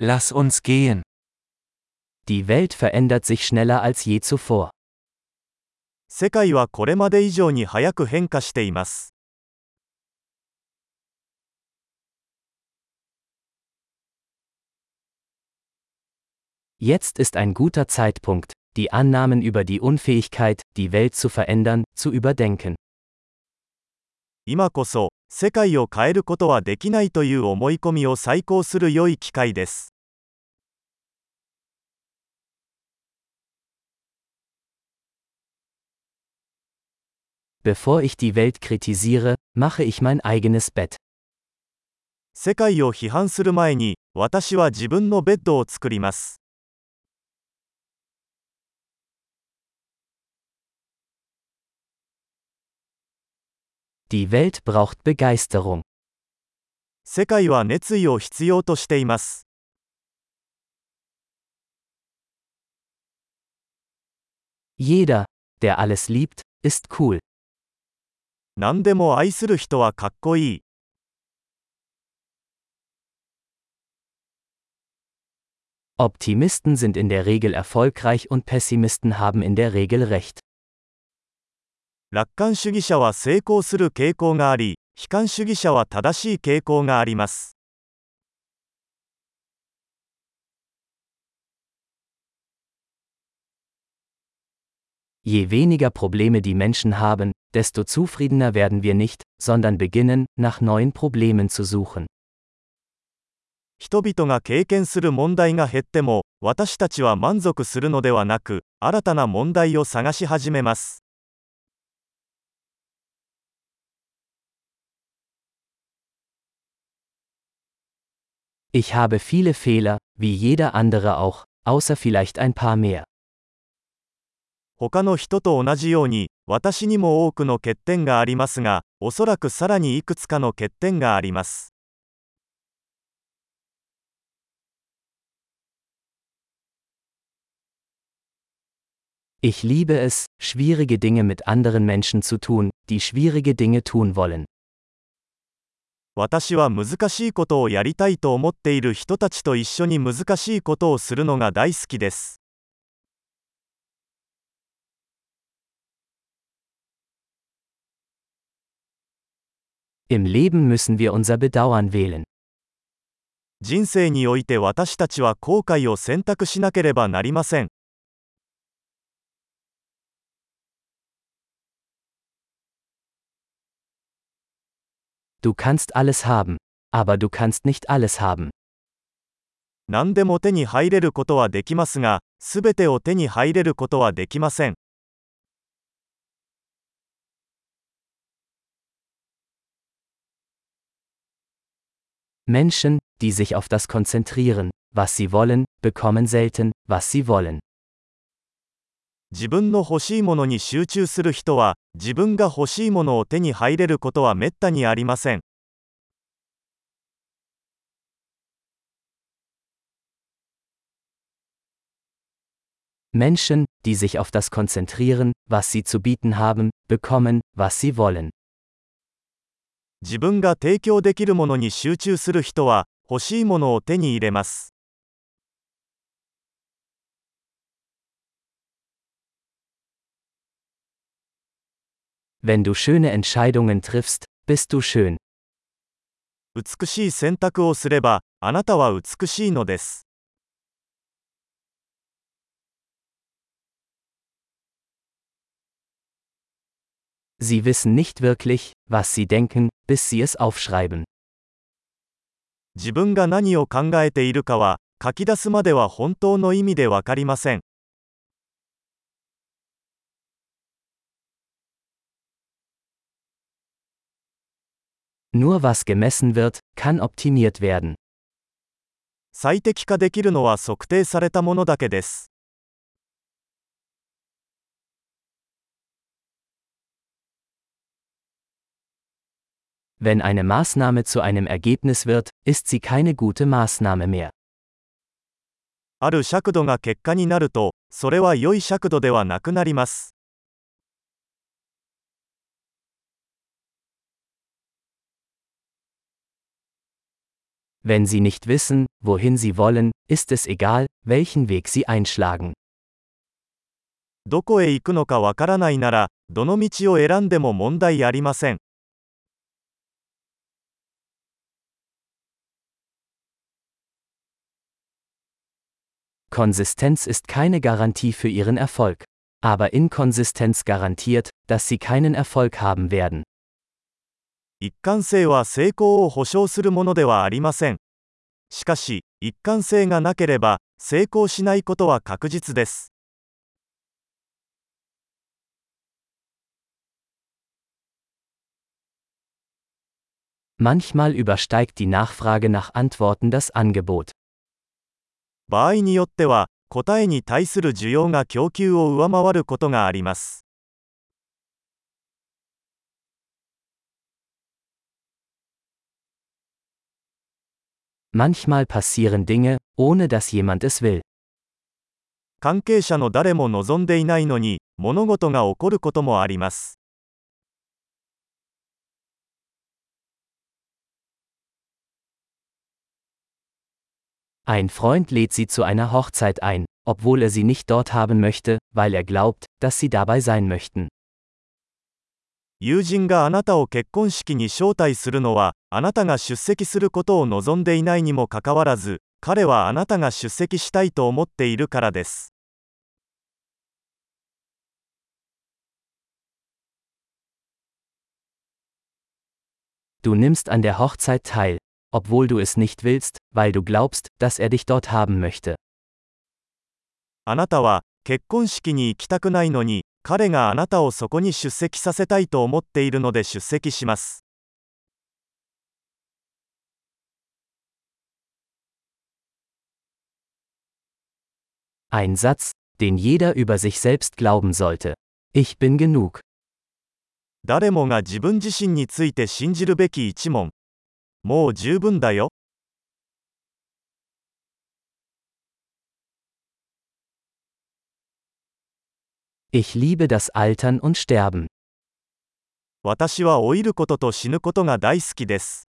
Lass uns gehen. Die Welt verändert sich schneller als je zuvor. 世界はこれまで以上に早く変化しています Jetzt ist ein guter Zeitpunkt, die Annahmen über die Unfähigkeit, die Welt zu verändern, zu überdenken. 今こそ 世界を変えることはできないという思い込みを再考する良い機会です Bevor ich die Welt kritisiere, mache ich mein eigenes Bett. 世界を批判する前に私は自分のベッドを作ります Die Welt braucht Begeisterung. 世界は熱意を必要としています Jeder, der alles liebt, ist cool. 何でも愛する人はかっこいい Optimisten sind in der Regel erfolgreich und Pessimisten haben in der Regel recht. 楽観主義者は成功する傾向があり悲観主義者は正しい傾向があります Je weniger Probleme die Menschen haben, desto zufriedener werden wir nicht, sondern beginnen, nach neuen Problemen zu suchen. 人々が経験する問題が減っても私たちは満足するのではなく新たな問題を探し始めます Ich habe viele Fehler, wie jeder andere auch, außer vielleicht ein paar mehr. 他の人と同じように私にも多くの欠点がありますがおそらくさらにいくつかの欠点があります Ich liebe es, schwierige Dinge mit anderen Menschen zu tun, die schwierige Dinge tun wollen. 私は難しいことをやりたいと思っている人たちと一緒に難しいことをするのが大好きです Im Leben müssen wir unser Bedauern wählen. 人生において私たちは後悔を選択しなければなりません Du kannst alles haben, aber du kannst nicht alles haben. 何でも手に入れることはできますがすべてを手に入れることはできません Menschen, die sich auf das konzentrieren, was sie wollen, bekommen selten, was sie wollen. 自分の欲しいものに集中する人は自分が欲しいものを手に入れることはめったにありません Menschen, die sich auf das konzentrieren, was sie zu bieten haben, bekommen, was sie wollen. 自分が提供できるものに集中する人は欲しいものを手に入れます Wenn du schöne Entscheidungen triffst, bist du schön. 美しい選択をすればあなたは美しいのです Sie wissen nicht wirklich, was sie denken, bis sie es aufschreiben. 自分が何を考えているかは書き出すまでは本当の意味でわかりません Nur was gemessen wird, kann optimiert werden. 最適化できるのは測定されたものだけです Wenn eine Maßnahme zu einem Ergebnis wird, ist sie keine gute Maßnahme mehr. ある尺度が結果になるとそれは良い尺度ではなくなります Wenn Sie nicht wissen, wohin Sie wollen, ist es egal, welchen Weg Sie einschlagen. どこへ行くのかわからないなら、どの道を選んでも問題ありません。 Konsistenz ist keine Garantie für Ihren Erfolg. Aber Inkonsistenz garantiert, dass Sie keinen Erfolg haben werden. 一貫性は成功を保証するものではありません。しかし、一貫性がなければ、成功しないことは確実です。Manchmal übersteigt die Nachfrage nach Antworten das Angebot. 場合によっては、答えに対する需要が供給を上回ることがあります。Manchmal passieren Dinge, ohne dass jemand es will. 関係者の誰も望んでいないのに、物事が起こることもあります。 Ein Freund lädt Sie zu einer Hochzeit ein, obwohl er Sie nicht dort haben möchte, weil er glaubt, dass Sie dabei sein möchten. 友人があなたを結婚式に招待するのは、あなたが出席することを望んでいないにもかかわらず、彼はあなたが出席したいと思っているからです。Du nimmst an der Hochzeit teil, obwohl du es nicht willst, weil du glaubst, dass er dich dort haben möchte. あなたは、結婚式に行きたくないのに、彼があなたをそこに出席させたいと思っているので出席します。Ein Satz, den jeder über sich selbst glauben sollte. Ich bin genug. 誰もが自分自身について信じるべき一問。もう十分だよ。Ich liebe das Altern und Sterben. 私は老いることと死ぬことが大好きです。